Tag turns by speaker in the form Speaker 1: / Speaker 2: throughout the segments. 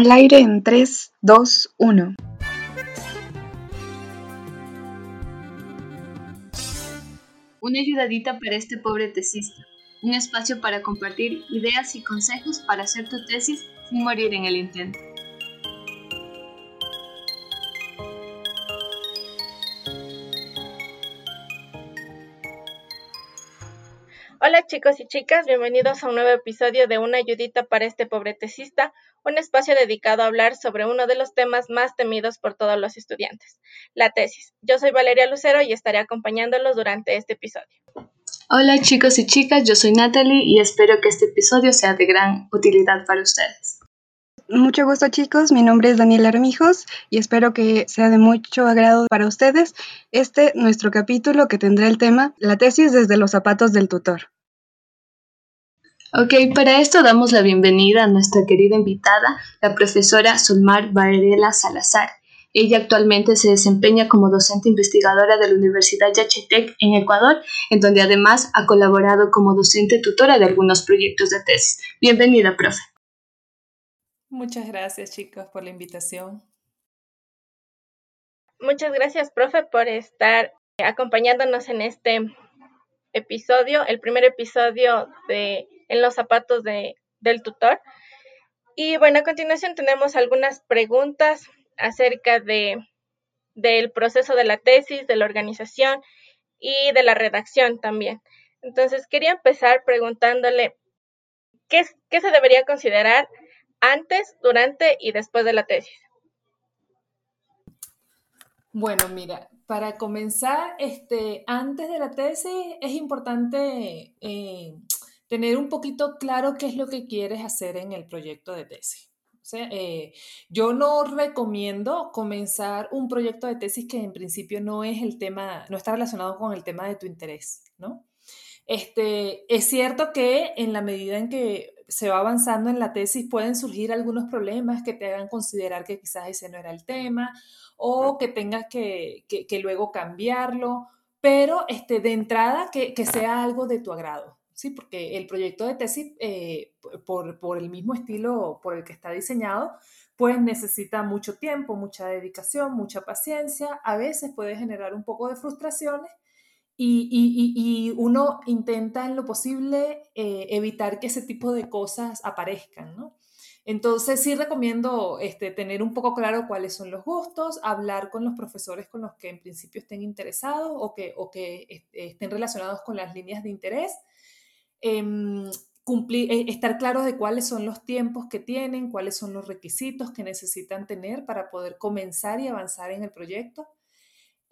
Speaker 1: Al aire en 3, 2, 1.
Speaker 2: Una ayudadita para este pobre tesista. Un espacio para compartir ideas y consejos para hacer tu tesis sin morir en el intento.
Speaker 3: Chicos y chicas, bienvenidos a un nuevo episodio de Una ayudita para este pobre tesista, un espacio dedicado a hablar sobre uno de los temas más temidos por todos los estudiantes, la tesis. Yo soy Valeria Lucero y estaré acompañándolos durante este episodio.
Speaker 2: Hola chicos y chicas, yo soy Natalie y espero que este episodio sea de gran utilidad para ustedes.
Speaker 1: Mucho gusto chicos, mi nombre es Daniela Armijos y espero que sea de mucho agrado para ustedes este nuestro capítulo que tendrá el tema La tesis desde los zapatos del tutor.
Speaker 2: Ok, para esto damos la bienvenida a nuestra querida invitada, la profesora Solmar Varela Salazar. Ella actualmente se desempeña como docente investigadora de la Universidad Yachetec en Ecuador, en donde además ha colaborado como docente tutora de algunos proyectos de tesis. Bienvenida, profe.
Speaker 4: Muchas gracias, chicos, por la invitación.
Speaker 3: Muchas gracias, profe, por estar acompañándonos en este episodio, el primer episodio de En los zapatos de, del tutor. Y bueno, a continuación tenemos algunas preguntas acerca de, del proceso de la tesis, de la organización y de la redacción también. Entonces, quería empezar preguntándole, ¿qué, qué se debería considerar antes, durante y después de la tesis?
Speaker 4: Bueno, mira, para comenzar, este, antes de la tesis es importante eh, tener un poquito claro qué es lo que quieres hacer en el proyecto de tesis. Eh, yo no recomiendo comenzar un proyecto de tesis que en principio no es el tema, no está relacionado con el tema de tu interés, ¿no? Este, es cierto que en la medida en que se va avanzando en la tesis pueden surgir algunos problemas que te hagan considerar que quizás ese no era el tema o que tengas que, luego cambiarlo, pero este, de entrada que, sea algo de tu agrado. Sí, porque el proyecto de tesis, eh, por, por, el mismo estilo por el que está diseñado, pues necesita mucho tiempo, mucha dedicación, mucha paciencia. A veces puede generar un poco de frustraciones y, uno intenta en lo posible eh, evitar que ese tipo de cosas aparezcan, ¿no? Entonces sí recomiendo este, tener un poco claro cuáles son los gustos, hablar con los profesores con los que en principio estén interesados o que, o que estén relacionados con las líneas de interés, em, cumplir, e, estar claros de cuáles son los tiempos que tienen, cuáles son los requisitos que necesitan tener para poder comenzar y avanzar en el proyecto.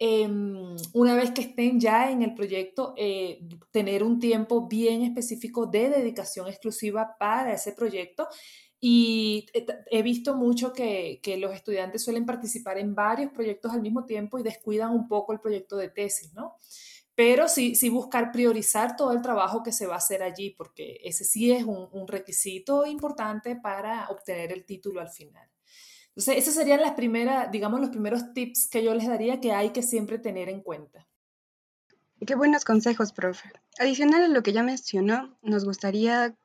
Speaker 4: Em, una vez que estén ya en el proyecto, eh, tener un tiempo bien específico de dedicación exclusiva para ese proyecto. Y he visto mucho que, que, los estudiantes suelen participar en varios proyectos al mismo tiempo y descuidan un poco el proyecto de tesis, ¿no? Pero sí, sí buscar priorizar todo el trabajo que se va a hacer allí, porque ese sí es un, requisito importante para obtener el título al final. Entonces, esos serían las primeras, digamos, los primeros tips que yo les daría que hay que siempre tener en cuenta.
Speaker 1: Qué buenos consejos, profe. Adicional a lo que ya mencionó, nos gustaría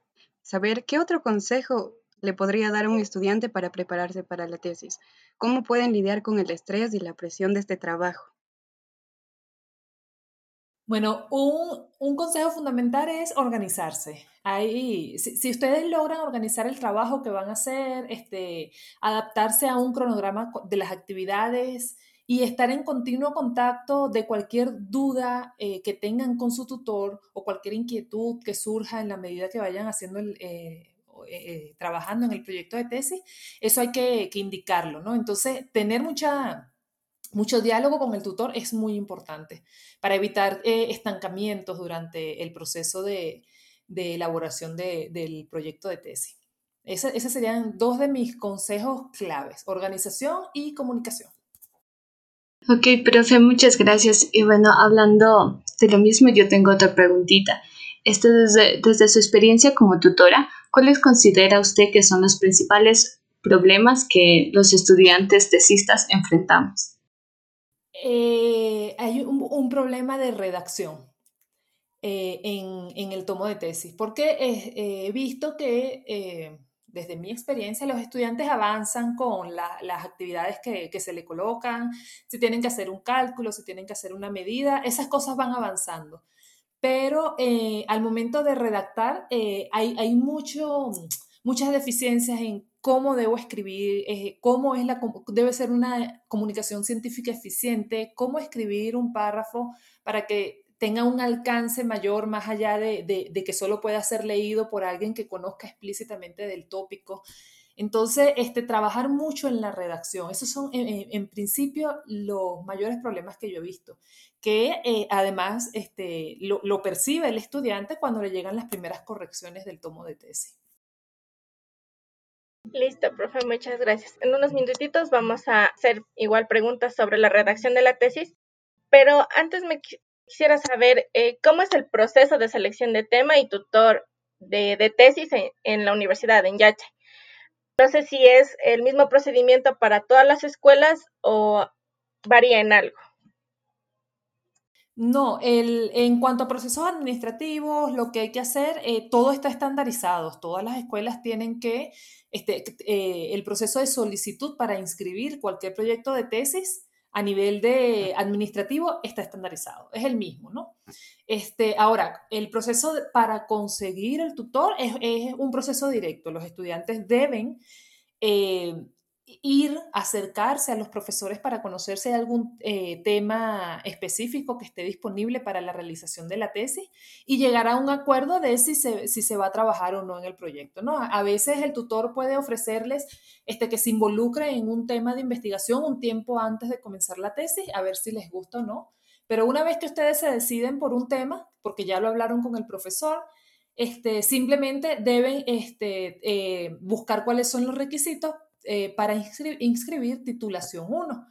Speaker 1: saber qué otro consejo le podría dar a un estudiante para prepararse para la tesis. ¿Cómo pueden lidiar con el estrés y la presión de este trabajo?
Speaker 4: Bueno, un, consejo fundamental es organizarse. Ahí, si, ustedes logran organizar el trabajo que van a hacer, este, adaptarse a un cronograma de las actividades y estar en continuo contacto de cualquier duda eh, que tengan con su tutor o cualquier inquietud que surja en la medida que vayan haciendo eh, eh, trabajando en el proyecto de tesis, eso hay que, que indicarlo, ¿no? Entonces, tener mucha mucho diálogo con el tutor es muy importante para evitar eh, estancamientos durante el proceso de, elaboración del proyecto de tesis. esos serían dos de mis consejos claves, organización y comunicación.
Speaker 2: Ok, profe, muchas gracias. Y bueno, hablando de lo mismo, yo tengo otra preguntita. Este, desde, desde su experiencia como tutora, ¿cuáles considera usted que son los principales problemas que los estudiantes tesistas enfrentamos?
Speaker 4: Eh, hay un, problema de redacción eh, en, el tomo de tesis, porque he visto que, eh, desde mi experiencia, los estudiantes avanzan con las actividades que, se le colocan, si tienen que hacer un cálculo, si tienen que hacer una medida, esas cosas van avanzando. Pero eh, al momento de redactar eh, hay, hay mucho, muchas deficiencias en cómo debo escribir, eh, cómo es la, debe ser una comunicación científica eficiente, cómo escribir un párrafo para que tenga un alcance mayor más allá de, que solo pueda ser leído por alguien que conozca explícitamente del tópico. Entonces, este, trabajar mucho en la redacción, esos son en, principio los mayores problemas que yo he visto, que eh, además este, lo, lo percibe el estudiante cuando le llegan las primeras correcciones del tomo de tesis.
Speaker 3: Listo, profe, muchas gracias. En unos minutitos vamos a hacer igual preguntas sobre la redacción de la tesis, pero antes me Quisiera saber eh, cómo es el proceso de selección de tema y tutor de, tesis en, la universidad, en Yache. No sé si es el mismo procedimiento para todas las escuelas o varía en algo.
Speaker 4: No, el, en cuanto a procesos administrativos, lo que hay que hacer, eh, todo está estandarizado. Todas las escuelas tienen que, este, eh, el proceso de solicitud para inscribir cualquier proyecto de tesis a nivel de administrativo está estandarizado, es el mismo, ¿no? Este, ahora, el proceso para conseguir el tutor es, un proceso directo. Los estudiantes deben eh, ir, acercarse a los profesores para conocer si hay algún eh, tema específico que esté disponible para la realización de la tesis y llegar a un acuerdo de si se, si se va a trabajar o no en el proyecto. ¿no? A veces el tutor puede ofrecerles este, que se involucre en un tema de investigación un tiempo antes de comenzar la tesis, a ver si les gusta o no. Pero una vez que ustedes se deciden por un tema, porque ya lo hablaron con el profesor, este, simplemente deben este, eh, buscar cuáles son los requisitos eh, para inscribir, titulación 1,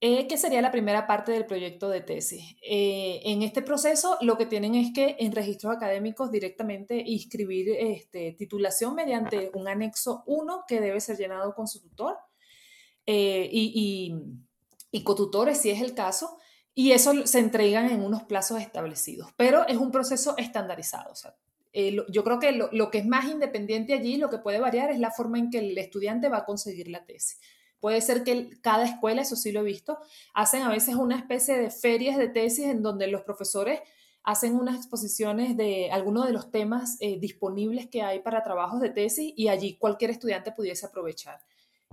Speaker 4: eh, que sería la primera parte del proyecto de tesis. Eh, en este proceso lo que tienen es que en registros académicos directamente inscribir este, titulación mediante un anexo 1 que debe ser llenado con su tutor y, y, cotutores si es el caso. Y eso se entregan en unos plazos establecidos, pero es un proceso estandarizado. O sea, eh, yo creo que lo, que es más independiente allí, lo que puede variar es la forma en que el estudiante va a conseguir la tesis. Puede ser que cada escuela, eso sí lo he visto, hacen a veces una especie de ferias de tesis en donde los profesores hacen unas exposiciones de algunos de los temas eh, disponibles que hay para trabajos de tesis y allí cualquier estudiante pudiese aprovechar.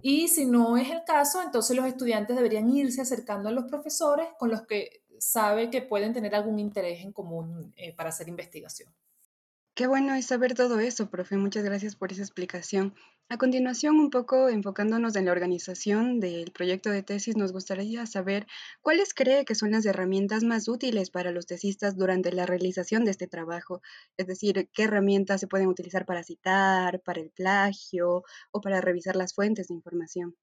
Speaker 4: Y si no es el caso, entonces los estudiantes deberían irse acercando a los profesores con los que sabe que pueden tener algún interés en común eh, para hacer investigación.
Speaker 1: Qué bueno es saber todo eso, profe. Muchas gracias por esa explicación. A continuación, un poco enfocándonos en la organización del proyecto de tesis, nos gustaría saber cuáles cree que son las herramientas más útiles para los tesistas durante la realización de este trabajo. Es decir, qué herramientas se pueden utilizar para citar, para el plagio o para revisar las fuentes de información.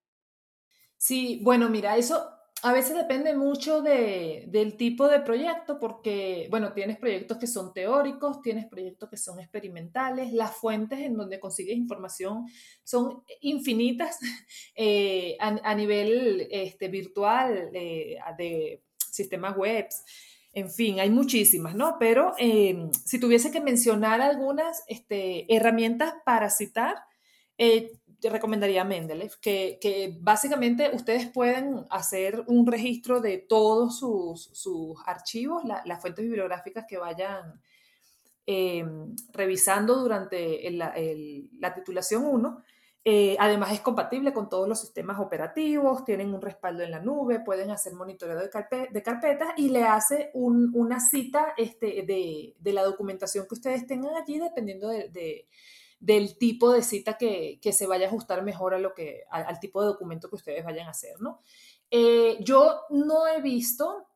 Speaker 4: Sí, bueno, mira, eso a veces depende mucho del tipo de proyecto, porque, bueno, tienes proyectos que son teóricos, tienes proyectos que son experimentales, las fuentes en donde consigues información son infinitas eh, a, nivel este, virtual, eh, de sistemas web, en fin, hay muchísimas, ¿no? Pero em, si tuviese que mencionar algunas este, herramientas para citar, eh, te recomendaría Mendeley, que, que, básicamente ustedes pueden hacer un registro de todos sus, sus archivos, las fuentes bibliográficas que vayan em, revisando durante la titulación 1. Eh, además es compatible con todos los sistemas operativos, tienen un respaldo en la nube, pueden hacer monitoreo de, de carpetas y le hace una cita este, de, de, la documentación que ustedes tengan allí dependiendo de del tipo de cita que, se vaya a ajustar mejor a lo que, al, tipo de documento que ustedes vayan a hacer, ¿no? Eh, yo no he visto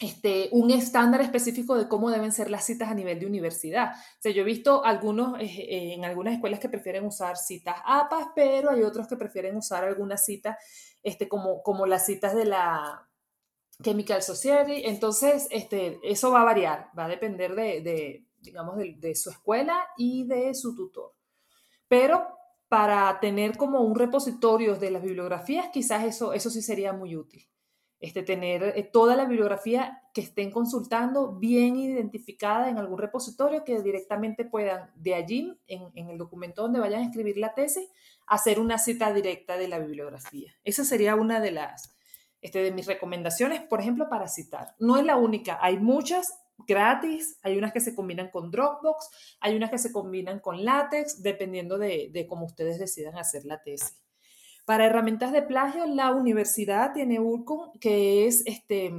Speaker 4: este, un estándar específico de cómo deben ser las citas a nivel de universidad. O sea, yo he visto algunos, eh, en algunas escuelas que prefieren usar citas APAS, pero hay otros que prefieren usar algunas citas este, como, como las citas de la Chemical Society. Entonces, este, eso va a variar, va a depender de digamos, de, su escuela y de su tutor. Pero para tener como un repositorio de las bibliografías, quizás eso, eso sí sería muy útil. este, tener eh, toda la bibliografía que estén consultando bien identificada en algún repositorio que directamente puedan de allí, en, el documento donde vayan a escribir la tesis, hacer una cita directa de la bibliografía. Esa sería una de las este, de mis recomendaciones, por ejemplo, para citar. No es la única, hay muchas gratis, hay unas que se combinan con Dropbox, hay unas que se combinan con LaTeX, dependiendo de, de cómo ustedes decidan hacer la tesis. Para herramientas de plagio, la universidad tiene URCUM, que es, este,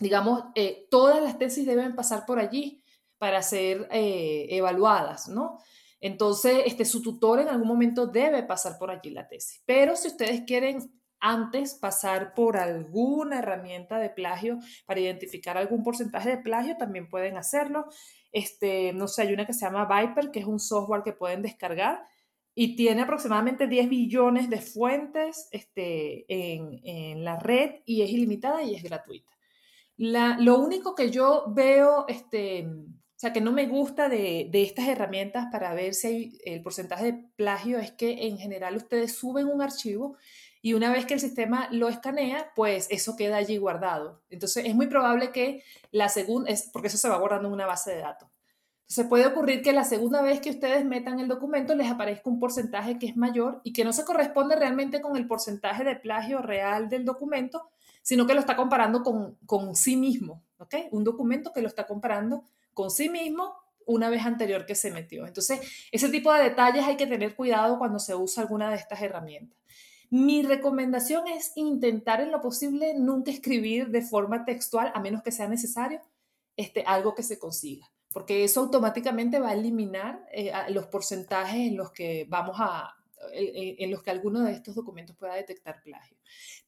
Speaker 4: digamos, eh, todas las tesis deben pasar por allí para ser eh, evaluadas, ¿no? Entonces, este, su tutor en algún momento debe pasar por allí la tesis. Pero si ustedes quieren antes pasar por alguna herramienta de plagio para identificar algún porcentaje de plagio, también pueden hacerlo. Este, no sé, hay una que se llama Viper, que es un software que pueden descargar y tiene aproximadamente 10 billones de fuentes este, en, la red y es ilimitada y es gratuita. lo único que yo veo, este, o sea, que no me gusta de, de, estas herramientas para ver si hay el porcentaje de plagio es que en general ustedes suben un archivo y una vez que el sistema lo escanea, pues eso queda allí guardado. Entonces es muy probable que la segunda, es porque eso se va guardando en una base de datos. Se puede ocurrir que la segunda vez que ustedes metan el documento les aparezca un porcentaje que es mayor y que no se corresponde realmente con el porcentaje de plagio real del documento, sino que lo está comparando con, con sí mismo, ¿ok? Un documento que lo está comparando con sí mismo una vez anterior que se metió. Entonces, ese tipo de detalles hay que tener cuidado cuando se usa alguna de estas herramientas. Mi recomendación es intentar en lo posible nunca escribir de forma textual, a menos que sea necesario, este, algo que se consiga porque eso automáticamente va a eliminar eh, los porcentajes en los que vamos a, en, los que alguno de estos documentos pueda detectar plagio.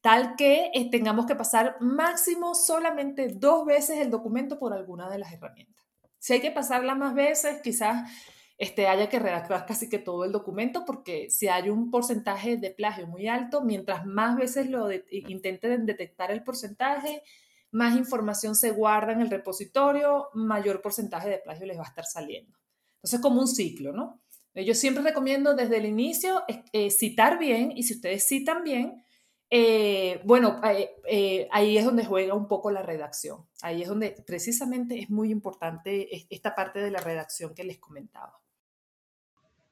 Speaker 4: Tal que eh, tengamos que pasar máximo solamente dos veces el documento por alguna de las herramientas. Si hay que pasarla más veces, quizás este, haya que redactar casi que todo el documento, porque si hay un porcentaje de plagio muy alto, mientras más veces lo intenten detectar el porcentaje, más información se guarda en el repositorio, mayor porcentaje de plagio les va a estar saliendo. Entonces, como un ciclo, ¿no? Yo siempre recomiendo desde el inicio eh, citar bien y si ustedes citan bien, eh, bueno, eh, ahí es donde juega un poco la redacción. Ahí es donde precisamente es muy importante esta parte de la redacción que les comentaba.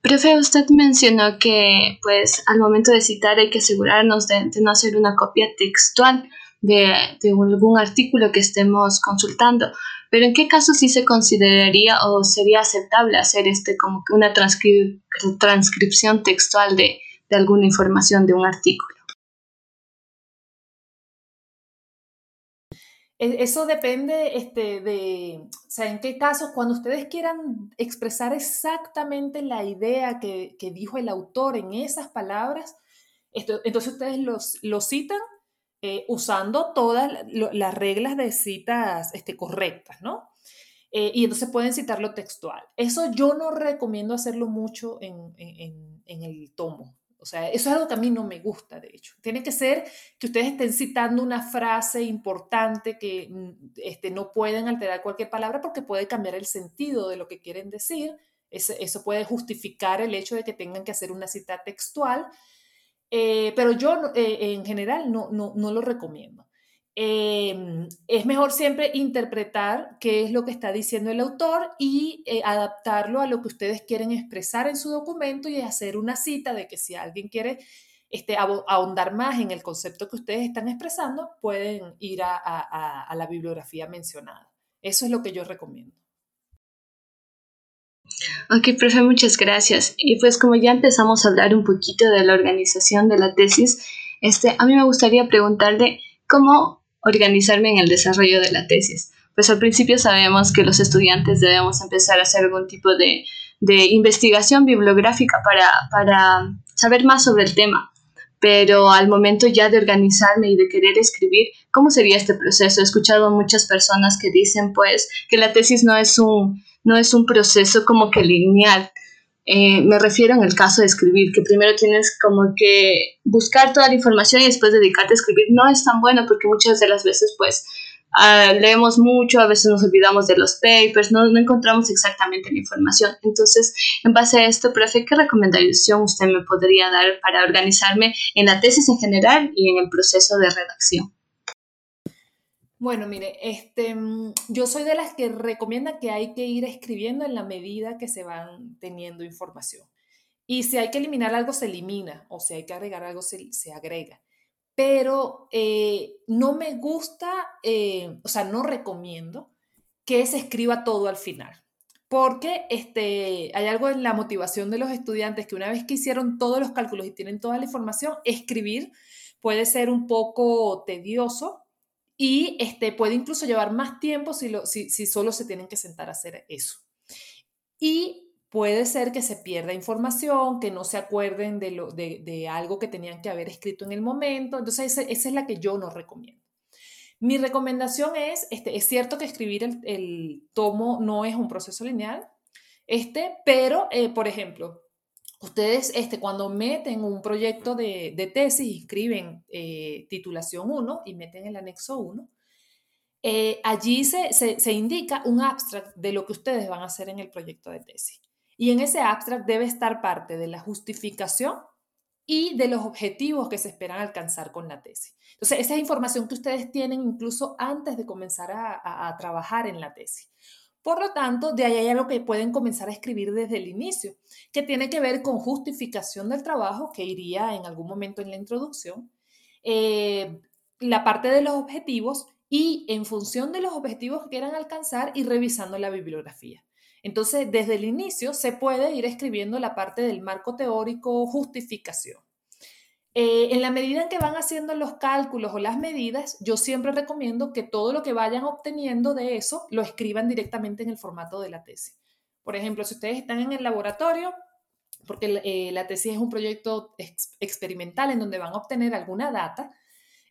Speaker 2: Profe, usted mencionó que pues al momento de citar hay que asegurarnos de no hacer una copia textual de, algún artículo que estemos consultando. Pero ¿en qué caso sí se consideraría o sería aceptable hacer este como que una transcripción textual de, de alguna información de un artículo?
Speaker 4: Eso depende este, de, o sea, en qué caso, cuando ustedes quieran expresar exactamente la idea que, dijo el autor en esas palabras, entonces ustedes los, lo citan eh, usando todas las reglas de citas este, correctas, ¿no? Eh, y entonces pueden citarlo textual. Eso yo no recomiendo hacerlo mucho en, el tomo. O sea, eso es algo que a mí no me gusta, de hecho. Tiene que ser que ustedes estén citando una frase importante que mm, este, no pueden alterar cualquier palabra porque puede cambiar el sentido de lo que quieren decir. eso puede justificar el hecho de que tengan que hacer una cita textual eh, pero yo eh, en general no, no, lo recomiendo. Em, es mejor siempre interpretar qué es lo que está diciendo el autor y eh, adaptarlo a lo que ustedes quieren expresar en su documento y hacer una cita de que si alguien quiere este, ahondar más en el concepto que ustedes están expresando, pueden ir a la bibliografía mencionada. Eso es lo que yo recomiendo.
Speaker 2: Ok, profe, muchas gracias. Y pues como ya empezamos a hablar un poquito de la organización de la tesis, este, a mí me gustaría preguntarle cómo organizarme en el desarrollo de la tesis. Pues al principio sabemos que los estudiantes debemos empezar a hacer algún tipo de, de investigación bibliográfica para, para saber más sobre el tema pero al momento ya de organizarme y de querer escribir, ¿cómo sería este proceso? He escuchado a muchas personas que dicen pues que la tesis no es un, no es un proceso como que lineal. Eh, me refiero en el caso de escribir, que primero tienes como que buscar toda la información y después dedicarte a escribir. No es tan bueno porque muchas de las veces pues ah, leemos mucho, a veces nos olvidamos de los papers, no, no, encontramos exactamente la información. Entonces, en base a esto, profe, ¿qué recomendación usted me podría dar para organizarme en la tesis en general y en el proceso de redacción?
Speaker 4: Bueno, mire, este, mm, yo soy de las que recomienda que hay que ir escribiendo en la medida que se van teniendo información. Y si hay que eliminar algo, se elimina, o si hay que agregar algo, se, agrega. Pero eh, no me gusta, eh, o sea, no recomiendo que se escriba todo al final. Porque este, hay algo en la motivación de los estudiantes que una vez que hicieron todos los cálculos y tienen toda la información, escribir puede ser un poco tedioso y este, puede incluso llevar más tiempo si, si, solo se tienen que sentar a hacer eso. Y puede ser que se pierda información, que no se acuerden de, lo, de, algo que tenían que haber escrito en el momento. Entonces, esa, es la que yo no recomiendo. Mi recomendación es, este, es cierto que escribir el, tomo no es un proceso lineal, este, pero, eh, por ejemplo, Ustedes, este, cuando meten un proyecto de, de tesis, escriben eh, titulación 1 y meten el anexo 1, eh, allí se, se, indica un abstract de lo que ustedes van a hacer en el proyecto de tesis. Y en ese abstract debe estar parte de la justificación y de los objetivos que se esperan alcanzar con la tesis. Entonces, esa es información que ustedes tienen incluso antes de comenzar a, a trabajar en la tesis. Por lo tanto, de ahí hay algo que pueden comenzar a escribir desde el inicio, que tiene que ver con justificación del trabajo, que iría en algún momento en la introducción, eh, la parte de los objetivos y en función de los objetivos que quieran alcanzar y revisando la bibliografía. Entonces, desde el inicio se puede ir escribiendo la parte del marco teórico, justificación. Eh, en la medida en que van haciendo los cálculos o las medidas, yo siempre recomiendo que todo lo que vayan obteniendo de eso lo escriban directamente en el formato de la tesis. Por ejemplo, si ustedes están en el laboratorio, porque eh, la tesis es un proyecto experimental en donde van a obtener alguna data,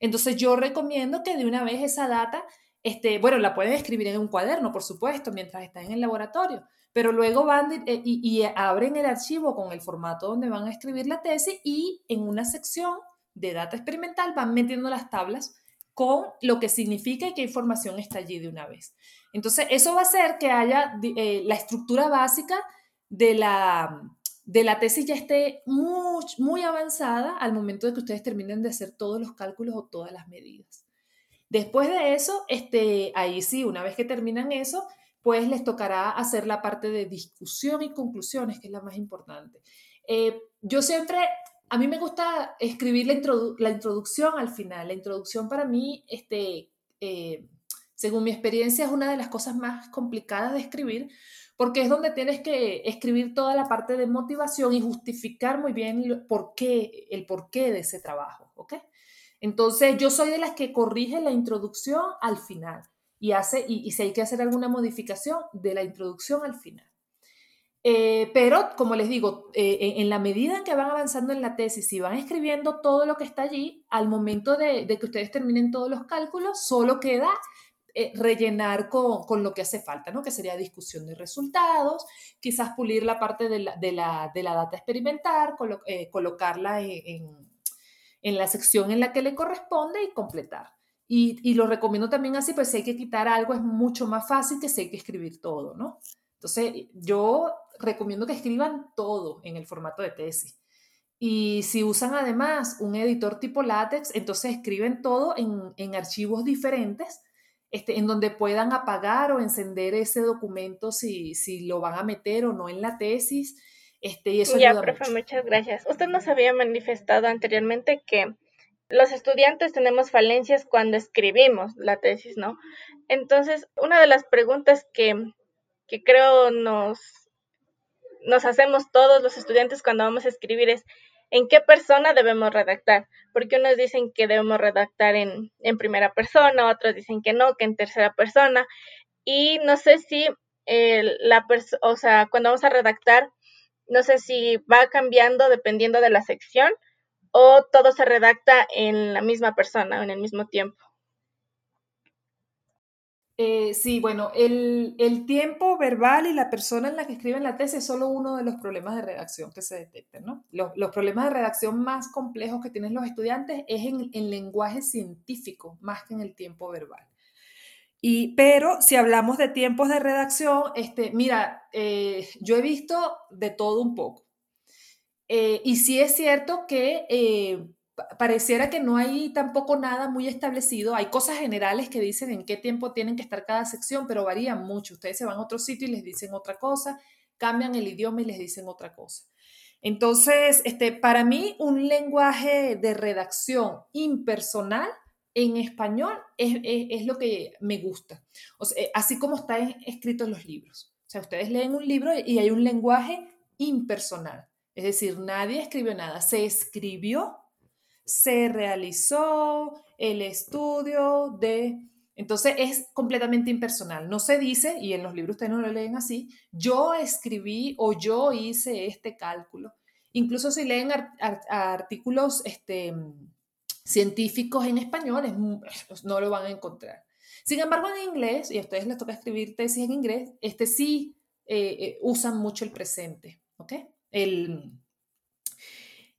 Speaker 4: entonces yo recomiendo que de una vez esa data, este, bueno, la pueden escribir en un cuaderno, por supuesto, mientras están en el laboratorio, pero luego van eh, y, abren el archivo con el formato donde van a escribir la tesis y en una sección de data experimental van metiendo las tablas con lo que significa y qué información está allí de una vez. Entonces, eso va a hacer que haya eh, la estructura básica de la, de la tesis ya esté muy, muy avanzada al momento de que ustedes terminen de hacer todos los cálculos o todas las medidas. Después de eso, este, ahí sí, una vez que terminan eso, pues les tocará hacer la parte de discusión y conclusiones, que es la más importante. Eh, yo siempre, a mí me gusta escribir la, introducción al final. La introducción para mí, este, eh, según mi experiencia, es una de las cosas más complicadas de escribir, porque es donde tienes que escribir toda la parte de motivación y justificar muy bien el porqué, el porqué de ese trabajo, ¿ok? Entonces, yo soy de las que corrige la introducción al final y, hace, y, si hay que hacer alguna modificación de la introducción al final. Eh, pero, como les digo, eh, en la medida en que van avanzando en la tesis y van escribiendo todo lo que está allí, al momento de, que ustedes terminen todos los cálculos, solo queda eh, rellenar con, lo que hace falta, ¿no? que sería discusión de resultados, quizás pulir la parte de la, de la, data experimental, colocarla en, en la sección en la que le corresponde y completar. Y, lo recomiendo también así, pues si hay que quitar algo es mucho más fácil que si hay que escribir todo, ¿no? Entonces, yo recomiendo que escriban todo en el formato de tesis. Y si usan además un editor tipo látex, entonces escriben todo en, archivos diferentes, este, en donde puedan apagar o encender ese documento si, si lo van a meter o no en la tesis. Este, y eso
Speaker 3: ya, profe, muchas gracias. Usted nos había manifestado anteriormente que los estudiantes tenemos falencias cuando escribimos la tesis, ¿no? Entonces, una de las preguntas que, creo nos, nos hacemos todos los estudiantes cuando vamos a escribir es, ¿en qué persona debemos redactar? Porque unos dicen que debemos redactar en, primera persona, otros dicen que no, que en tercera persona. Y no sé si la persona, o sea, cuando vamos a redactar, no sé si va cambiando dependiendo de la sección o todo se redacta en la misma persona o en el mismo tiempo?
Speaker 4: Eh, sí, bueno, el, tiempo verbal y la persona en la que escriben la tesis es solo uno de los problemas de redacción que se detectan, ¿no? Los, problemas de redacción más complejos que tienen los estudiantes es en, el lenguaje científico más que en el tiempo verbal. Y, pero si hablamos de tiempos de redacción, este, mira, eh, yo he visto de todo un poco. Eh, y sí es cierto que eh, pareciera que no hay tampoco nada muy establecido. Hay cosas generales que dicen en qué tiempo tienen que estar cada sección, pero varían mucho. Ustedes se van a otro sitio y les dicen otra cosa, cambian el idioma y les dicen otra cosa. Entonces, este, para mí, un lenguaje de redacción impersonal en español es, lo que me gusta. así como está escrito en los libros. O sea, ustedes leen un libro y hay un lenguaje impersonal. Es decir, nadie escribió nada. Se escribió se realizó el estudio de... Entonces es completamente impersonal. No se dice, y en los libros ustedes no lo leen así, yo escribí o yo hice este cálculo. Incluso si leen artículos este, científicos en español, no lo van a encontrar. Sin embargo, en inglés, y a ustedes les toca escribir tesis en inglés, este sí eh, eh, usan mucho el presente, ¿ok? El,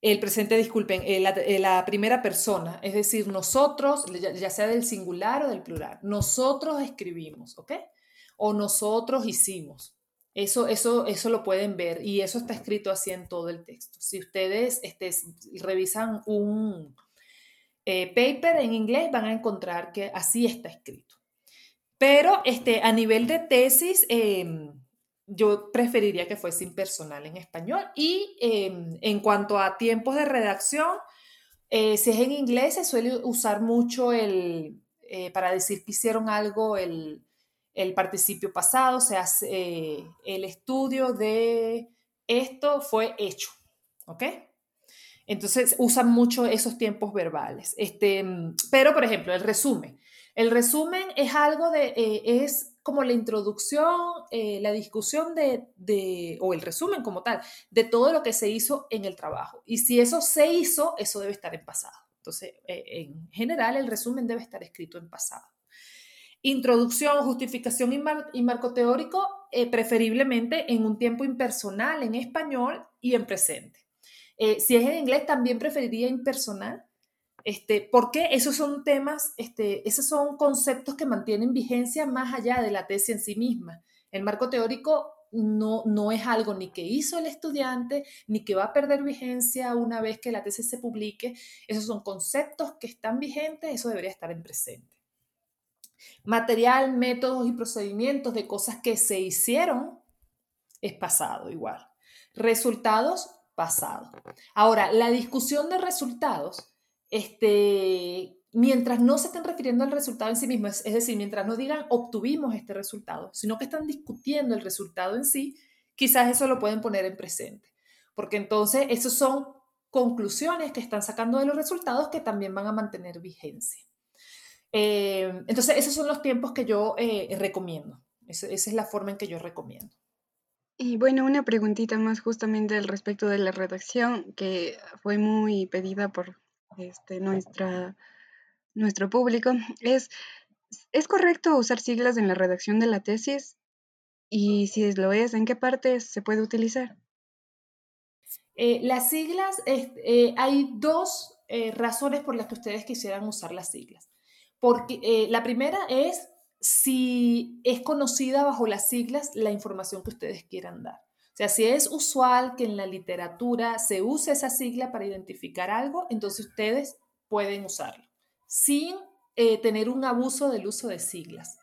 Speaker 4: el presente, disculpen, eh, eh, la, primera persona, es decir, nosotros, ya, sea del singular o del plural, nosotros escribimos, ¿ok? O nosotros hicimos. Eso, eso, eso lo pueden ver y eso está escrito así en todo el texto. Si ustedes este, revisan un eh, paper en inglés, van a encontrar que así está escrito. Pero este, a nivel de tesis, em, yo preferiría que fuese impersonal en español. Y em, en cuanto a tiempos de redacción, eh, si es en inglés, se suele usar mucho el, eh, para decir que hicieron algo, el, participio pasado, o sea, eh, el estudio de esto fue hecho, ¿ok? Entonces usan mucho esos tiempos verbales. Este, pero, por ejemplo, el resumen. El resumen es algo de, es como la introducción, eh, la discusión de, o el resumen como tal, de todo lo que se hizo en el trabajo. Y si eso se hizo, eso debe estar en pasado. Entonces, eh, en general, el resumen debe estar escrito en pasado. Introducción, justificación y, marco teórico, eh, preferiblemente en un tiempo impersonal, en español y en presente. si es en inglés, también preferiría impersonal, este, porque esos son temas, este, esos son conceptos que mantienen vigencia más allá de la tesis en sí misma. El marco teórico no, no es algo ni que hizo el estudiante, ni que va a perder vigencia una vez que la tesis se publique. Esos son conceptos que están vigentes, eso debería estar en presente. Material, métodos y procedimientos de cosas que se hicieron es pasado igual. Resultados, pasado. Ahora, la discusión de resultados este, mientras no se estén refiriendo al resultado en sí mismo, es, decir, mientras no digan obtuvimos este resultado, sino que están discutiendo el resultado en sí, quizás eso lo pueden poner en presente, porque entonces esas son conclusiones que están sacando de los resultados que también van a mantener vigencia. Eh, entonces, esos son los tiempos que yo eh, recomiendo. esa es la forma en que yo recomiendo.
Speaker 1: Y bueno, una preguntita más justamente al respecto de la redacción, que fue muy pedida por este, nuestra, nuestro público, es, ¿es correcto usar siglas en la redacción de la tesis? Y si lo es, ¿en qué parte se puede utilizar?
Speaker 4: Eh, las siglas, eh, hay dos eh, razones por las que ustedes quisieran usar las siglas. Porque la primera es si es conocida bajo las siglas la información que ustedes quieran dar. O sea, si es usual que en la literatura se use esa sigla para identificar algo, entonces ustedes pueden usarlo, sin eh, tener un abuso del uso de siglas.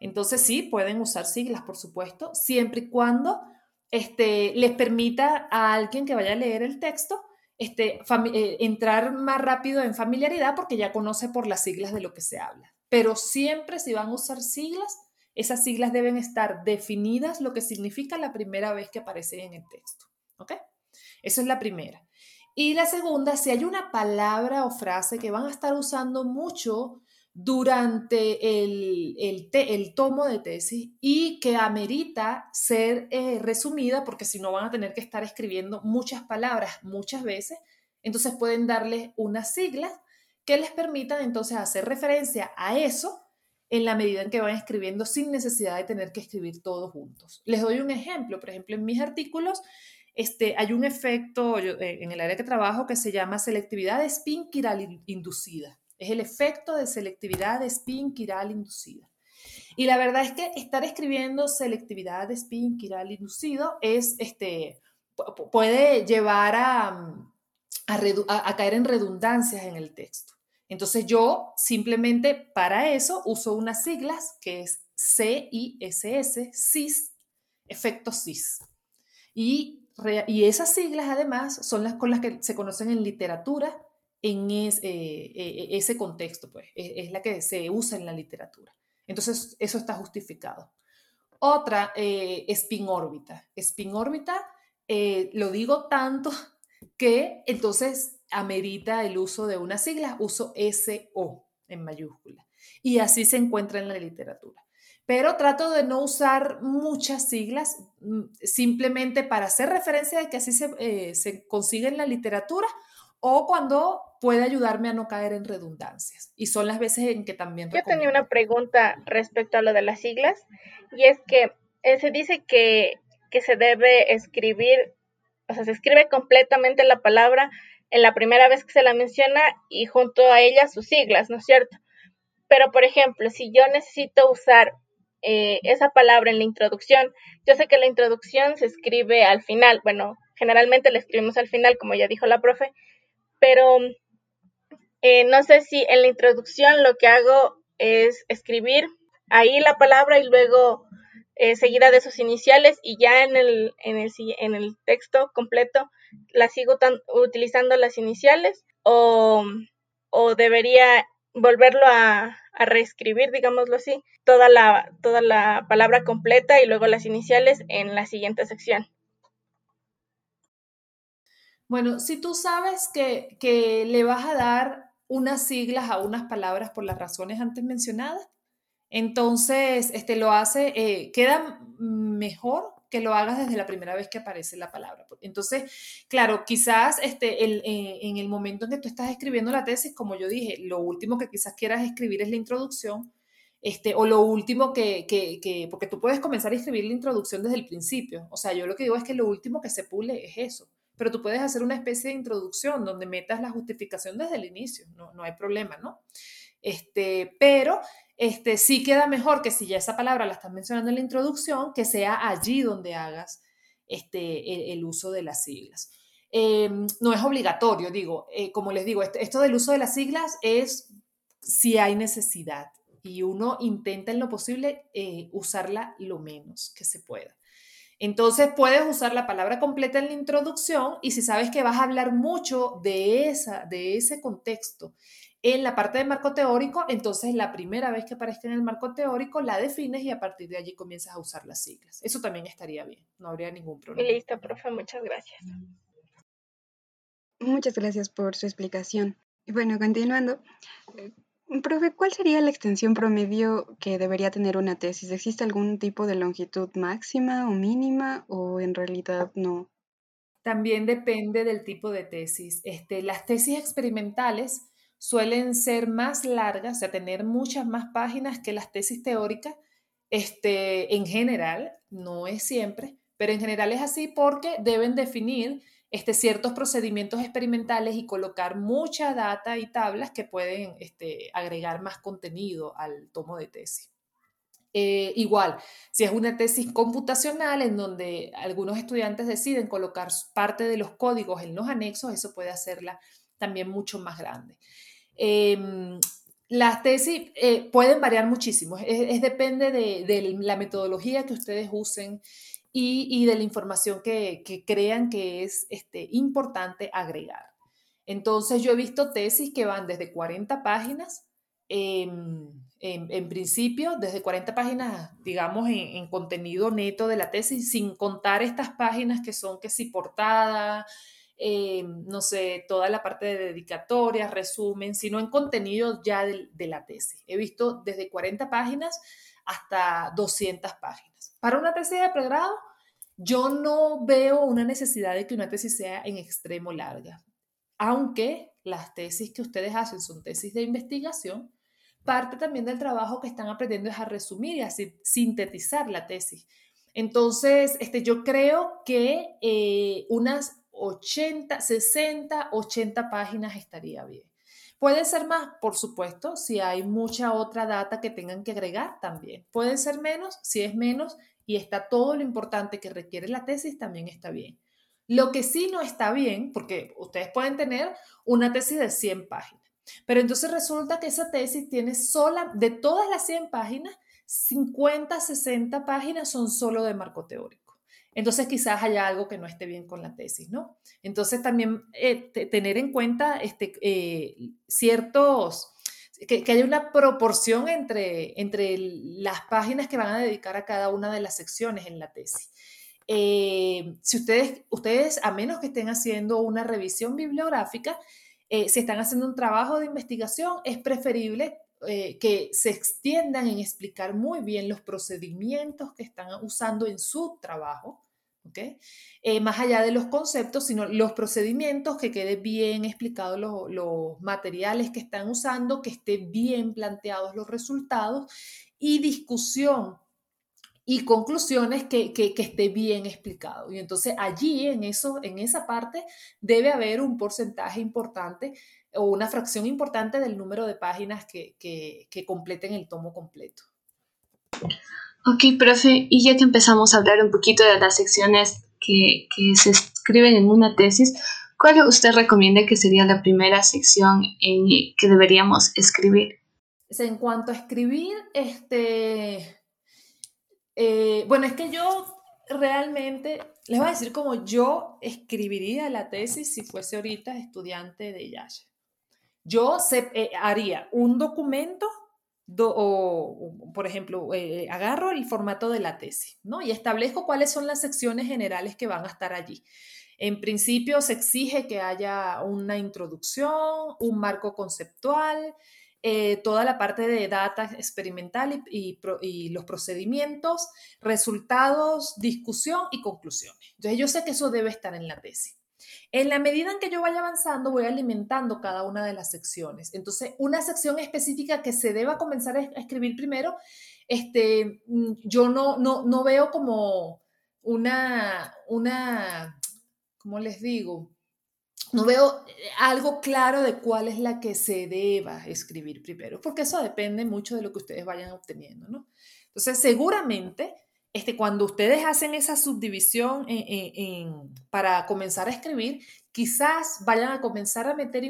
Speaker 4: Entonces sí, pueden usar siglas, por supuesto, siempre y cuando este, les permita a alguien que vaya a leer el texto este, eh, entrar más rápido en familiaridad porque ya conoce por las siglas de lo que se habla. Pero siempre si van a usar siglas, esas siglas deben estar definidas lo que significa la primera vez que aparece en el texto. ¿Ok? Esa es la primera. Y la segunda, si hay una palabra o frase que van a estar usando mucho durante el, el, tomo de tesis y que amerita ser eh, resumida, porque si no van a tener que estar escribiendo muchas palabras muchas veces, entonces pueden darles unas siglas que les permitan entonces hacer referencia a eso en la medida en que van escribiendo sin necesidad de tener que escribir todos juntos. Les doy un ejemplo, por ejemplo, en mis artículos este, hay un efecto eh, en el área que trabajo que se llama selectividad spin quiral inducida. Es el efecto de selectividad de spin quiral inducida. Y la verdad es que estar escribiendo selectividad de spin quiral inducido es, este, puede llevar a, a, caer en redundancias en el texto. Entonces yo simplemente para eso uso unas siglas que es CISS, CIS, efecto CIS. Y, y esas siglas además son las con las que se conocen en literatura en eh, eh, ese contexto, pues, es, la que se usa en la literatura. Entonces, eso está justificado. Otra, eh, spin órbita. Spin órbita, lo digo tanto que entonces amerita el uso de una sigla, uso SO en mayúscula. Y así se encuentra en la literatura. Pero trato de no usar muchas siglas, mm, simplemente para hacer referencia de que así se, se consigue en la literatura o cuando puede ayudarme a no caer en redundancias. Y son las veces en que también...
Speaker 3: Yo tenía una pregunta respecto a lo de las siglas, y es que eh, se dice que, que se debe escribir, o sea, se escribe completamente la palabra en la primera vez que se la menciona y junto a ella sus siglas, ¿no es cierto? Pero, por ejemplo, si yo necesito usar eh, esa palabra en la introducción, yo sé que la introducción se escribe al final, bueno, generalmente la escribimos al final, como ya dijo la profe, pero eh, no sé si en la introducción lo que hago es escribir ahí la palabra y luego eh, seguida de sus iniciales y ya en el, en el, en el texto completo la sigo utilizando las iniciales o, o debería volverlo a, a, reescribir, digámoslo así, toda la, toda la palabra completa y luego las iniciales en la siguiente sección.
Speaker 4: Bueno, si tú sabes que, le vas a dar unas siglas a unas palabras por las razones antes mencionadas, entonces este, lo hace, eh, queda mejor que lo hagas desde la primera vez que aparece la palabra. Entonces, claro, quizás este, eh, en el momento en que tú estás escribiendo la tesis, como yo dije, lo último que quizás quieras escribir es la introducción, este, o lo último que, que, que, porque tú puedes comenzar a escribir la introducción desde el principio. O sea, yo lo que digo es que lo último que se pule es eso pero tú puedes hacer una especie de introducción donde metas la justificación desde el inicio, no, no hay problema, ¿no? Este, pero este, sí queda mejor que si ya esa palabra la estás mencionando en la introducción, que sea allí donde hagas este, el, uso de las siglas. Em, no es obligatorio, digo, eh, como les digo, esto, esto, del uso de las siglas es si hay necesidad y uno intenta en lo posible eh, usarla lo menos que se pueda. Entonces puedes usar la palabra completa en la introducción y si sabes que vas a hablar mucho de, esa, de ese contexto en la parte de marco teórico, entonces la primera vez que aparezca en el marco teórico la defines y a partir de allí comienzas a usar las siglas. Eso también estaría bien, no habría ningún problema.
Speaker 3: Listo, profe, muchas gracias.
Speaker 1: Muchas gracias por su explicación. Y bueno, continuando, Profe, ¿cuál sería la extensión promedio que debería tener una tesis? ¿Existe algún tipo de longitud máxima o mínima o en realidad no?
Speaker 4: También depende del tipo de tesis. Este, las tesis experimentales suelen ser más largas, o sea, tener muchas más páginas que las tesis teóricas. Este, en general, no es siempre, pero en general es así porque deben definir este, ciertos procedimientos experimentales y colocar mucha data y tablas que pueden este, agregar más contenido al tomo de tesis. Eh, igual, si es una tesis computacional en donde algunos estudiantes deciden colocar parte de los códigos en los anexos, eso puede hacerla también mucho más grande. Em, las tesis eh, pueden variar muchísimo, es, depende de, de, la metodología que ustedes usen y, de la información que, crean que es este, importante agregar. Entonces yo he visto tesis que van desde 40 páginas, en, principio, desde 40 páginas, digamos, en, contenido neto de la tesis, sin contar estas páginas que son que si portada, eh, no sé, toda la parte de dedicatoria, resumen, sino en contenido ya de, de la tesis. He visto desde 40 páginas hasta 200 páginas. Para una tesis de pregrado, yo no veo una necesidad de que una tesis sea en extremo larga, aunque las tesis que ustedes hacen son tesis de investigación, parte también del trabajo que están aprendiendo es a resumir y a sintetizar la tesis. Entonces, este, yo creo que eh, unas 80, 60, 80 páginas estaría bien. Puede ser más, por supuesto, si hay mucha otra data que tengan que agregar también. Puede ser menos, si es menos y está todo lo importante que requiere la tesis, también está bien. Lo que sí no está bien, porque ustedes pueden tener una tesis de 100 páginas, pero entonces resulta que esa tesis tiene sola, de todas las 100 páginas, 50, 60 páginas son solo de marco teórico. Entonces quizás haya algo que no esté bien con la tesis, ¿no? Entonces también eh, tener en cuenta este, eh, ciertos, que, haya una proporción entre, entre las páginas que van a dedicar a cada una de las secciones en la tesis. Eh, si ustedes, ustedes, a menos que estén haciendo una revisión bibliográfica, si están haciendo un trabajo de investigación, es preferible que se extiendan en explicar muy bien los procedimientos que están usando en su trabajo, ¿okay? Eh, más allá de los conceptos, sino los procedimientos, que quede bien explicados los, materiales que están usando, que estén bien planteados los resultados y discusión y conclusiones que, que, que, esté bien explicado. Y entonces allí, en, eso, en esa parte, debe haber un porcentaje importante o una fracción importante del número de páginas que, que, completen el tomo completo.
Speaker 2: Ok, profe, y ya que empezamos a hablar un poquito de las secciones que, que se escriben en una tesis, ¿cuál usted recomienda que sería la primera sección en que deberíamos escribir?
Speaker 4: En cuanto a escribir, este, eh, bueno, es que yo realmente, les voy a decir cómo yo escribiría la tesis si fuese ahorita estudiante de Yasha. Yo se, eh, haría un documento o, por ejemplo, eh, agarro el formato de la tesis, ¿no? Y establezco cuáles son las secciones generales que van a estar allí. En principio se exige que haya una introducción, un marco conceptual, eh, toda la parte de data experimental y, y, los procedimientos, resultados, discusión y conclusiones. Entonces yo sé que eso debe estar en la tesis. En la medida en que yo vaya avanzando, voy alimentando cada una de las secciones. Entonces, una sección específica que se deba comenzar a escribir primero, este, mm, yo no, no, no veo como una, una, ¿cómo les digo? No veo algo claro de cuál es la que se deba escribir primero, porque eso depende mucho de lo que ustedes vayan obteniendo, ¿no? Entonces, seguramente este, cuando ustedes hacen esa subdivisión para comenzar a escribir, quizás vayan a comenzar a meter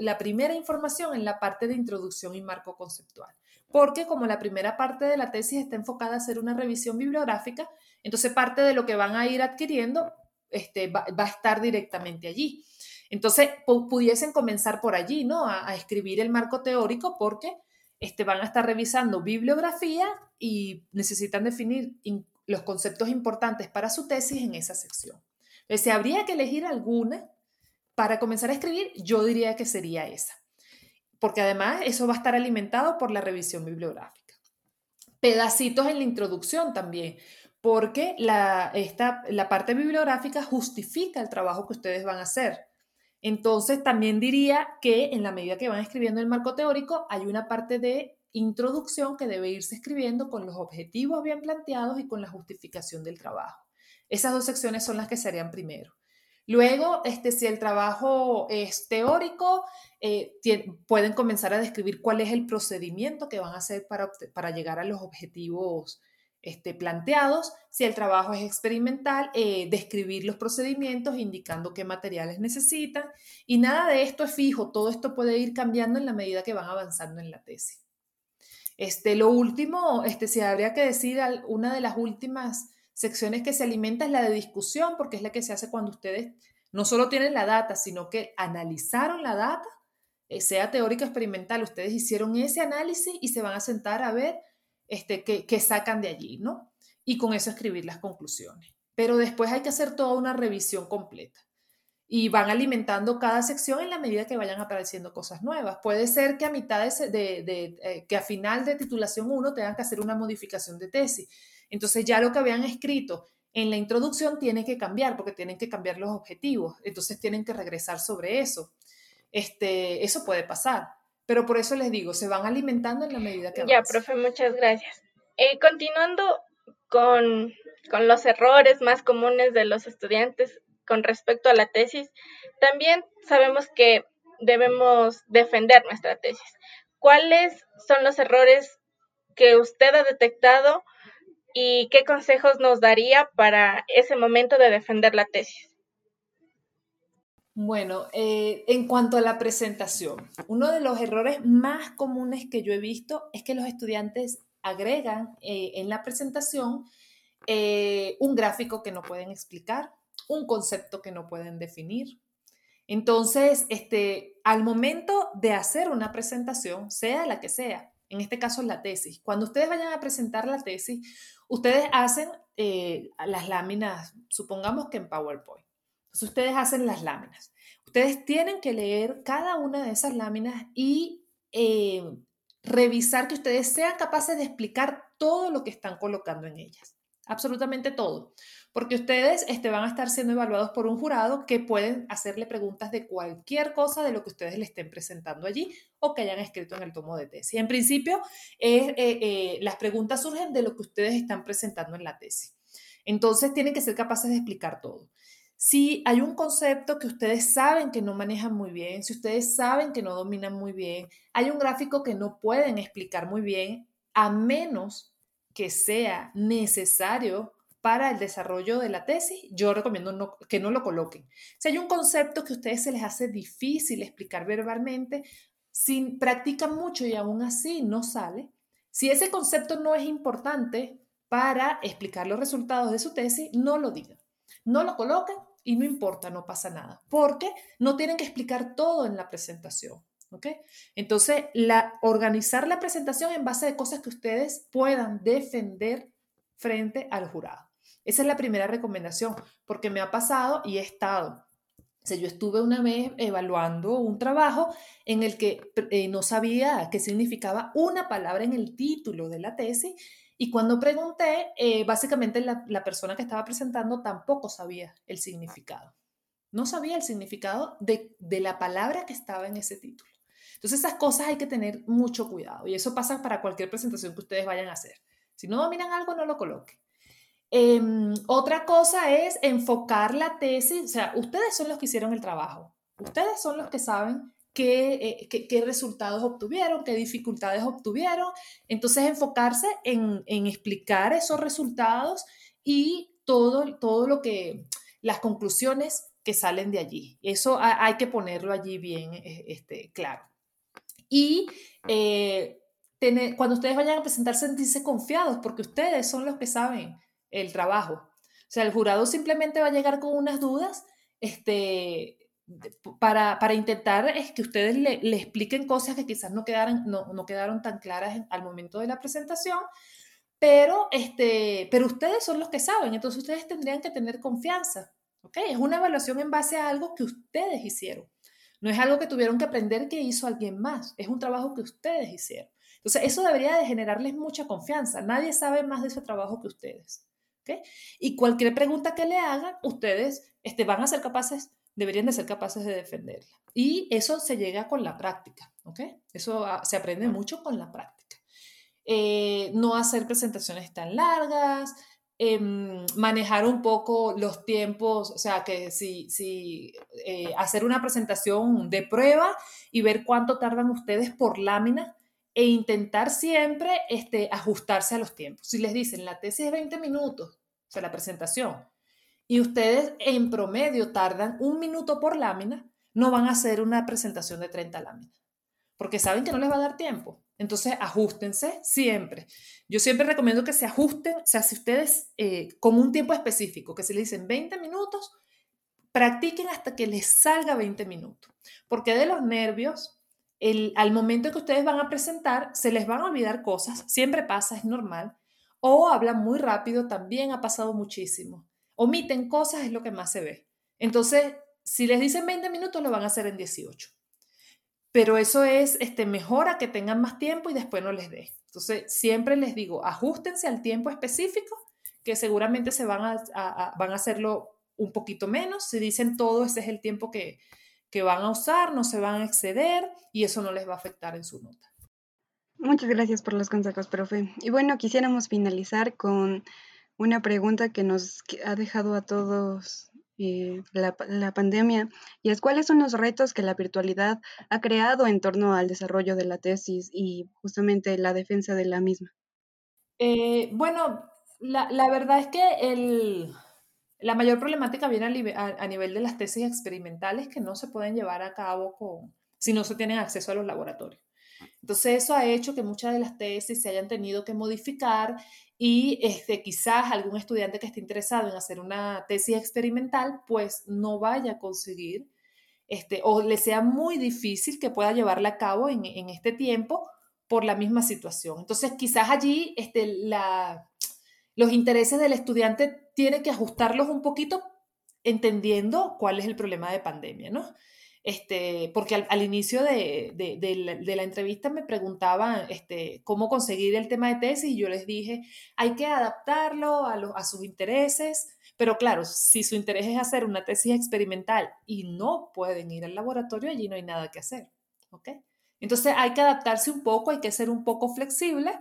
Speaker 4: la primera información en la parte de introducción y marco conceptual. Porque como la primera parte de la tesis está enfocada a hacer una revisión bibliográfica, entonces parte de lo que van a ir adquiriendo este, va, a estar directamente allí. Entonces, pudiesen comenzar por allí, ¿no? A, a escribir el marco teórico porque este, van a estar revisando bibliografía y necesitan definir los conceptos importantes para su tesis en esa sección. Si habría que elegir alguna para comenzar a escribir, yo diría que sería esa, porque además eso va a estar alimentado por la revisión bibliográfica. Pedacitos en la introducción también, porque esta, la parte bibliográfica justifica el trabajo que ustedes van a hacer. Entonces, también diría que en la medida que van escribiendo el marco teórico, hay una parte de introducción que debe irse escribiendo con los objetivos bien planteados y con la justificación del trabajo. Esas dos secciones son las que serían primero. Luego, este, si el trabajo es teórico, eh, pueden comenzar a describir cuál es el procedimiento que van a hacer para, para llegar a los objetivos este, planteados. Si el trabajo es experimental, eh, describir los procedimientos indicando qué materiales necesitan. Y nada de esto es fijo, todo esto puede ir cambiando en la medida que van avanzando en la tesis. Este, lo último, este, si habría que decir, una de las últimas secciones que se alimenta es la de discusión, porque es la que se hace cuando ustedes no solo tienen la data, sino que analizaron la data, eh, sea teórica experimental, ustedes hicieron ese análisis y se van a sentar a ver este, que, sacan de allí, ¿no? Y con eso escribir las conclusiones. Pero después hay que hacer toda una revisión completa. Y van alimentando cada sección en la medida que vayan apareciendo cosas nuevas. Puede ser que a mitad de, eh, que a final de titulación 1 tengan que hacer una modificación de tesis. Entonces ya lo que habían escrito en la introducción tiene que cambiar porque tienen que cambiar los objetivos. Entonces tienen que regresar sobre eso. Este, eso puede pasar. Pero por eso les digo, se van alimentando en la medida que
Speaker 3: avanzan. Ya, profe, muchas gracias. Eh, continuando con, con los errores más comunes de los estudiantes con respecto a la tesis, también sabemos que debemos defender nuestra tesis. ¿Cuáles son los errores que usted ha detectado y qué consejos nos daría para ese momento de defender la tesis?
Speaker 4: Bueno, eh, en cuanto a la presentación, uno de los errores más comunes que yo he visto es que los estudiantes agregan eh, en la presentación eh, un gráfico que no pueden explicar, un concepto que no pueden definir. Entonces, este, al momento de hacer una presentación, sea la que sea, en este caso la tesis, cuando ustedes vayan a presentar la tesis, ustedes hacen las láminas, supongamos que en PowerPoint. Ustedes hacen las láminas. Ustedes tienen que leer cada una de esas láminas y eh, revisar que ustedes sean capaces de explicar todo lo que están colocando en ellas. Absolutamente todo. Porque ustedes este, van a estar siendo evaluados por un jurado que pueden hacerle preguntas de cualquier cosa de lo que ustedes le estén presentando allí o que hayan escrito en el tomo de tesis. En principio, eh, eh, las preguntas surgen de lo que ustedes están presentando en la tesis. Entonces, tienen que ser capaces de explicar todo. Si hay un concepto que ustedes saben que no manejan muy bien, si ustedes saben que no dominan muy bien, hay un gráfico que no pueden explicar muy bien, a menos que sea necesario para el desarrollo de la tesis, yo recomiendo que no lo coloquen. Si hay un concepto que a ustedes se les hace difícil explicar verbalmente, si practican mucho y aún así no sale, si ese concepto no es importante para explicar los resultados de su tesis, no lo digan. No lo coloquen y no importa, no pasa nada, porque no tienen que explicar todo en la presentación. ¿ok? Entonces, la, organizar la presentación en base de cosas que ustedes puedan defender frente al jurado. Esa es la primera recomendación, porque me ha pasado y he estado. O yo estuve una vez evaluando un trabajo en el que eh, no sabía qué significaba una palabra en el título de la tesis y cuando pregunté, eh, básicamente la, persona que estaba presentando tampoco sabía el significado. No sabía el significado de, la palabra que estaba en ese título. Entonces esas cosas hay que tener mucho cuidado y eso pasa para cualquier presentación que ustedes vayan a hacer. Si no dominan algo, no lo coloquen. Em, otra cosa es enfocar la tesis, o sea, ustedes son los que hicieron el trabajo, ustedes son los que saben eh, qué, resultados obtuvieron, qué dificultades obtuvieron. Entonces, enfocarse en, explicar esos resultados y todo, todo lo que, las conclusiones que salen de allí. Eso hay que ponerlo allí bien eh, este, claro. Y eh, cuando ustedes vayan a presentar, sentirse confiados, porque ustedes son los que saben el trabajo. O sea, el jurado simplemente va a llegar con unas dudas, este, para, para, intentar es que ustedes le, expliquen cosas que quizás no quedaron, no, no quedaron tan claras al momento de la presentación, pero, este, pero ustedes son los que saben, entonces ustedes tendrían que tener confianza. ¿ok? Es una evaluación en base a algo que ustedes hicieron. No es algo que tuvieron que aprender que hizo alguien más, es un trabajo que ustedes hicieron. Entonces, eso debería de generarles mucha confianza. Nadie sabe más de ese trabajo que ustedes. ¿ok? Y cualquier pregunta que le hagan, ustedes este, van a ser capaces deberían de ser capaces de defenderla. Y eso se llega con la práctica, ¿ok? Eso ah, se aprende mucho con la práctica. Eh, no hacer presentaciones tan largas, em, manejar un poco los tiempos, o sea, que si, si eh, hacer una presentación de prueba y ver cuánto tardan ustedes por lámina e intentar siempre este, ajustarse a los tiempos. Si les dicen, la tesis es 20 minutos, o sea, la presentación, y ustedes en promedio tardan un minuto por lámina, no van a hacer una presentación de 30 láminas, porque saben que no les va a dar tiempo. Entonces, ajustense siempre. Yo siempre recomiendo que se ajusten, o sea, si ustedes eh, con un tiempo específico, que se les dicen 20 minutos, practiquen hasta que les salga 20 minutos, porque de los nervios, al momento que ustedes van a presentar, se les van a olvidar cosas, siempre pasa, es normal, o hablan muy rápido, también ha pasado muchísimo omiten cosas, es lo que más se ve. Entonces, si les dicen 20 minutos, lo van a hacer en 18. Pero eso es este, mejor a que tengan más tiempo y después no les dé. Entonces, siempre les digo, ajustense al tiempo específico, que seguramente se van a, van a hacerlo un poquito menos. Si dicen todo, ese es el tiempo que, que van a usar, no se van a exceder y eso no les va a afectar en su nota.
Speaker 1: Muchas gracias por los consejos, profe. Y bueno, quisiéramos finalizar con una pregunta que nos ha dejado a todos eh, la, la, pandemia y es cuáles son los retos que la virtualidad ha creado en torno al desarrollo de la tesis y justamente la defensa de la misma.
Speaker 4: Eh, bueno, la, la, verdad es que el, la mayor problemática viene a, nivel de las tesis experimentales que no se pueden llevar a cabo con, si no se tienen acceso a los laboratorios. Entonces eso ha hecho que muchas de las tesis se hayan tenido que modificar y este, quizás algún estudiante que esté interesado en hacer una tesis experimental pues no vaya a conseguir este, o le sea muy difícil que pueda llevarla a cabo en, en este tiempo por la misma situación. Entonces quizás allí este, la, los intereses del estudiante tiene que ajustarlos un poquito entendiendo cuál es el problema de pandemia, ¿no? Este, porque al, inicio de, la, entrevista me preguntaban este, cómo conseguir el tema de tesis y yo les dije, hay que adaptarlo a, a sus intereses, pero claro, si su interés es hacer una tesis experimental y no pueden ir al laboratorio, allí no hay nada que hacer, ¿ok? Entonces hay que adaptarse un poco, hay que ser un poco flexible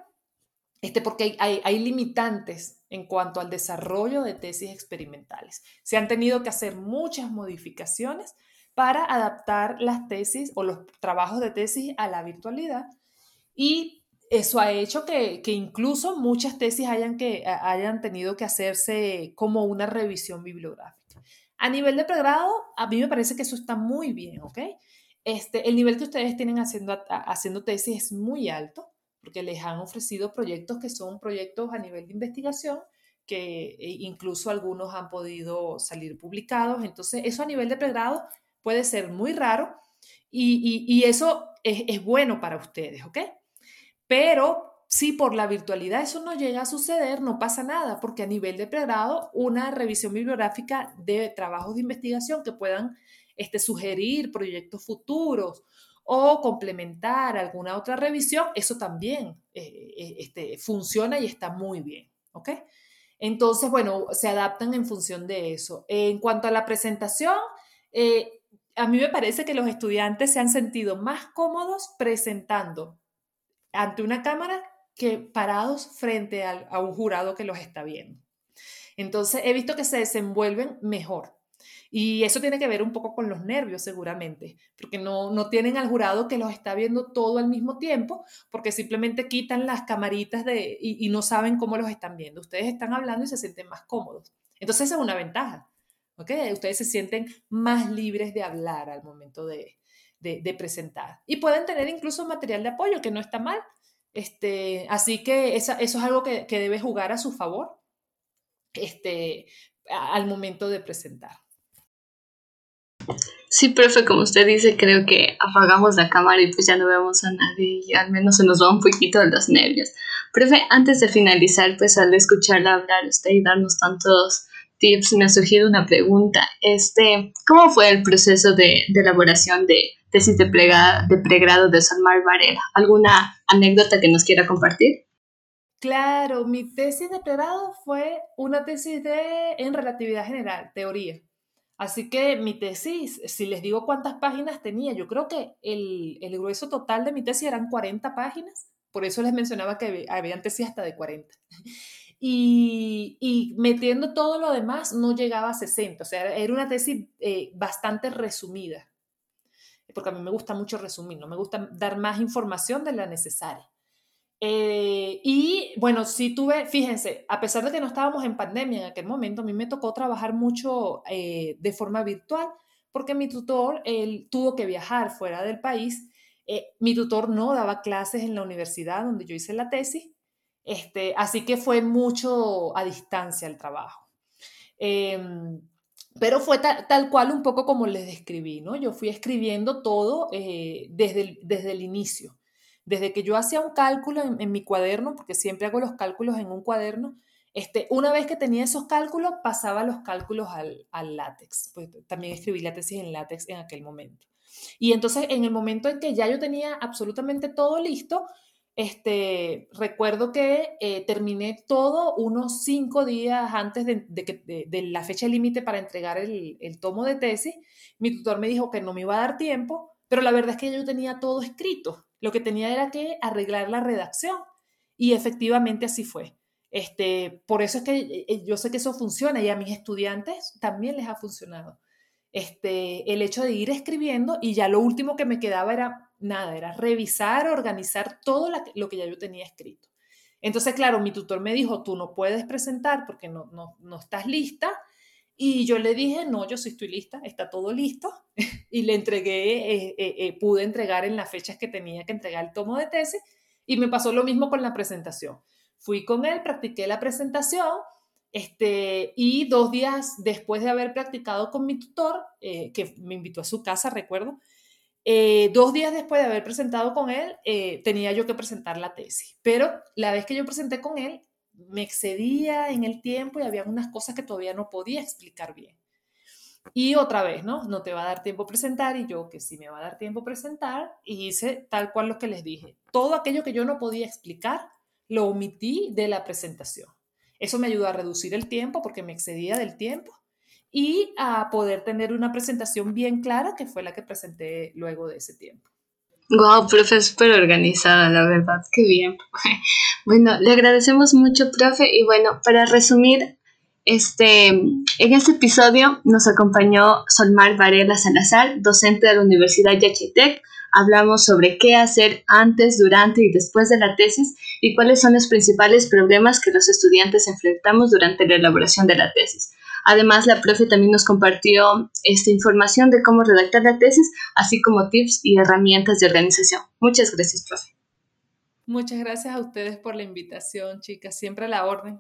Speaker 4: este, porque hay, limitantes en cuanto al desarrollo de tesis experimentales. Se han tenido que hacer muchas modificaciones para adaptar las tesis o los trabajos de tesis a la virtualidad y eso ha hecho que, incluso muchas tesis hayan, que, hayan tenido que hacerse como una revisión bibliográfica. A nivel de pregrado, a mí me parece que eso está muy bien, ¿ok? Este, el nivel que ustedes tienen haciendo, haciendo tesis es muy alto porque les han ofrecido proyectos que son proyectos a nivel de investigación que e incluso algunos han podido salir publicados. Entonces, eso a nivel de pregrado puede ser muy raro y, eso es, bueno para ustedes, ¿ok? Pero si por la virtualidad eso no llega a suceder, no pasa nada, porque a nivel de pregrado, una revisión bibliográfica de trabajos de investigación que puedan este, sugerir proyectos futuros o complementar alguna otra revisión, eso también eh, eh, este, funciona y está muy bien, ¿ok? Entonces, bueno, se adaptan en función de eso. En cuanto a la presentación, eh, a mí me parece que los estudiantes se han sentido más cómodos presentando ante una cámara que parados frente a un jurado que los está viendo. Entonces, he visto que se desenvuelven mejor. Y eso tiene que ver un poco con los nervios, seguramente, porque no, no tienen al jurado que los está viendo todo al mismo tiempo, porque simplemente quitan las camaritas de, y, no saben cómo los están viendo. Ustedes están hablando y se sienten más cómodos. Entonces, esa es una ventaja. ¿Okay? Ustedes se sienten más libres de hablar al momento de, de, presentar. Y pueden tener incluso material de apoyo, que no está mal. Este, así que eso es algo que, que debe jugar a su favor este, al momento de presentar.
Speaker 2: Sí, profe, como usted dice, creo que apagamos la cámara y pues ya no vemos a nadie y al menos se nos va un poquito los nervios. Profe, antes de finalizar, pues al escucharla hablar usted y darnos tantos tips, me ha surgido una pregunta. Este, ¿Cómo fue el proceso de, elaboración de tesis de, de pregrado de Mar Varela? ¿Alguna anécdota que nos quiera compartir?
Speaker 4: Claro, mi tesis de pregrado fue una tesis de, en relatividad general, teoría. Así que mi tesis, si les digo cuántas páginas tenía, yo creo que el, grueso total de mi tesis eran 40 páginas, por eso les mencionaba que había tesis hasta de 40. Y, metiendo todo lo demás no llegaba a 60, o sea, era una tesis eh, bastante resumida, porque a mí me gusta mucho resumir, no me gusta dar más información de la necesaria. Eh, y bueno, sí tuve, fíjense, a pesar de que no estábamos en pandemia en aquel momento, a mí me tocó trabajar mucho eh, de forma virtual porque mi tutor, él tuvo que viajar fuera del país. Eh, mi tutor no daba clases en la universidad donde yo hice la tesis, este, así que fue mucho a distancia el trabajo. Em, pero fue tal, cual un poco como les describí, ¿no? Yo fui escribiendo todo desde, desde el inicio. Desde que yo hacía un cálculo en, mi cuaderno, porque siempre hago los cálculos en un cuaderno, este, una vez que tenía esos cálculos, pasaba los cálculos al, al látex. Pues también escribí la tesis en látex en aquel momento. Y entonces, en el momento en que ya yo tenía absolutamente todo listo, este, recuerdo que eh, terminé todo unos cinco días antes de, de, de la fecha límite para entregar el, el, tomo de tesis. Mi tutor me dijo que no me iba a dar tiempo, pero la verdad es que yo tenía todo escrito. Lo que tenía era que arreglar la redacción y efectivamente así fue. Este, por eso es que eh, yo sé que eso funciona y a mis estudiantes también les ha funcionado. Este, el hecho de ir escribiendo y ya lo último que me quedaba era nada, era revisar, organizar todo lo que ya yo tenía escrito. Entonces, claro, mi tutor me dijo, tú no puedes presentar porque no, no, no estás lista, Y yo le dije, no, yo sí estoy lista, está todo listo. y le entregué, eh, eh, eh, pude entregar en las fechas que tenía que entregar el tomo de tesis. Y me pasó lo mismo con la presentación. Fui con él, practiqué la presentación. Este, y dos días después de haber practicado con mi tutor, que me invitó a su casa, recuerdo, dos días después de haber presentado con él, tenía yo que presentar la tesis. Pero la vez que yo presenté con él, me excedía en el tiempo y había unas cosas que todavía no podía explicar bien. Y otra vez, ¿no? No te va a dar tiempo presentar y yo que sí me va a dar tiempo presentar y hice tal cual lo que les dije. Todo aquello que yo no podía explicar, lo omití de la presentación. Eso me ayudó a reducir el tiempo porque me excedía del tiempo y a poder tener una presentación bien clara que fue la que presenté luego de ese tiempo.
Speaker 2: Wow, profe, súper organizada, la verdad, qué bien. Bueno, le agradecemos mucho, profe, y bueno, para resumir, este, en este episodio nos acompañó Solmar Varela Salazar, docente de la Universidad Yachitec. Hablamos sobre qué hacer antes, durante y después de la tesis y cuáles son los principales problemas que los estudiantes enfrentamos durante la elaboración de la tesis. Además, la profe también nos compartió esta información de cómo redactar la tesis, así como tips y herramientas de organización. Muchas gracias, profe.
Speaker 4: Muchas gracias a ustedes por la invitación, chicas. Siempre a la orden.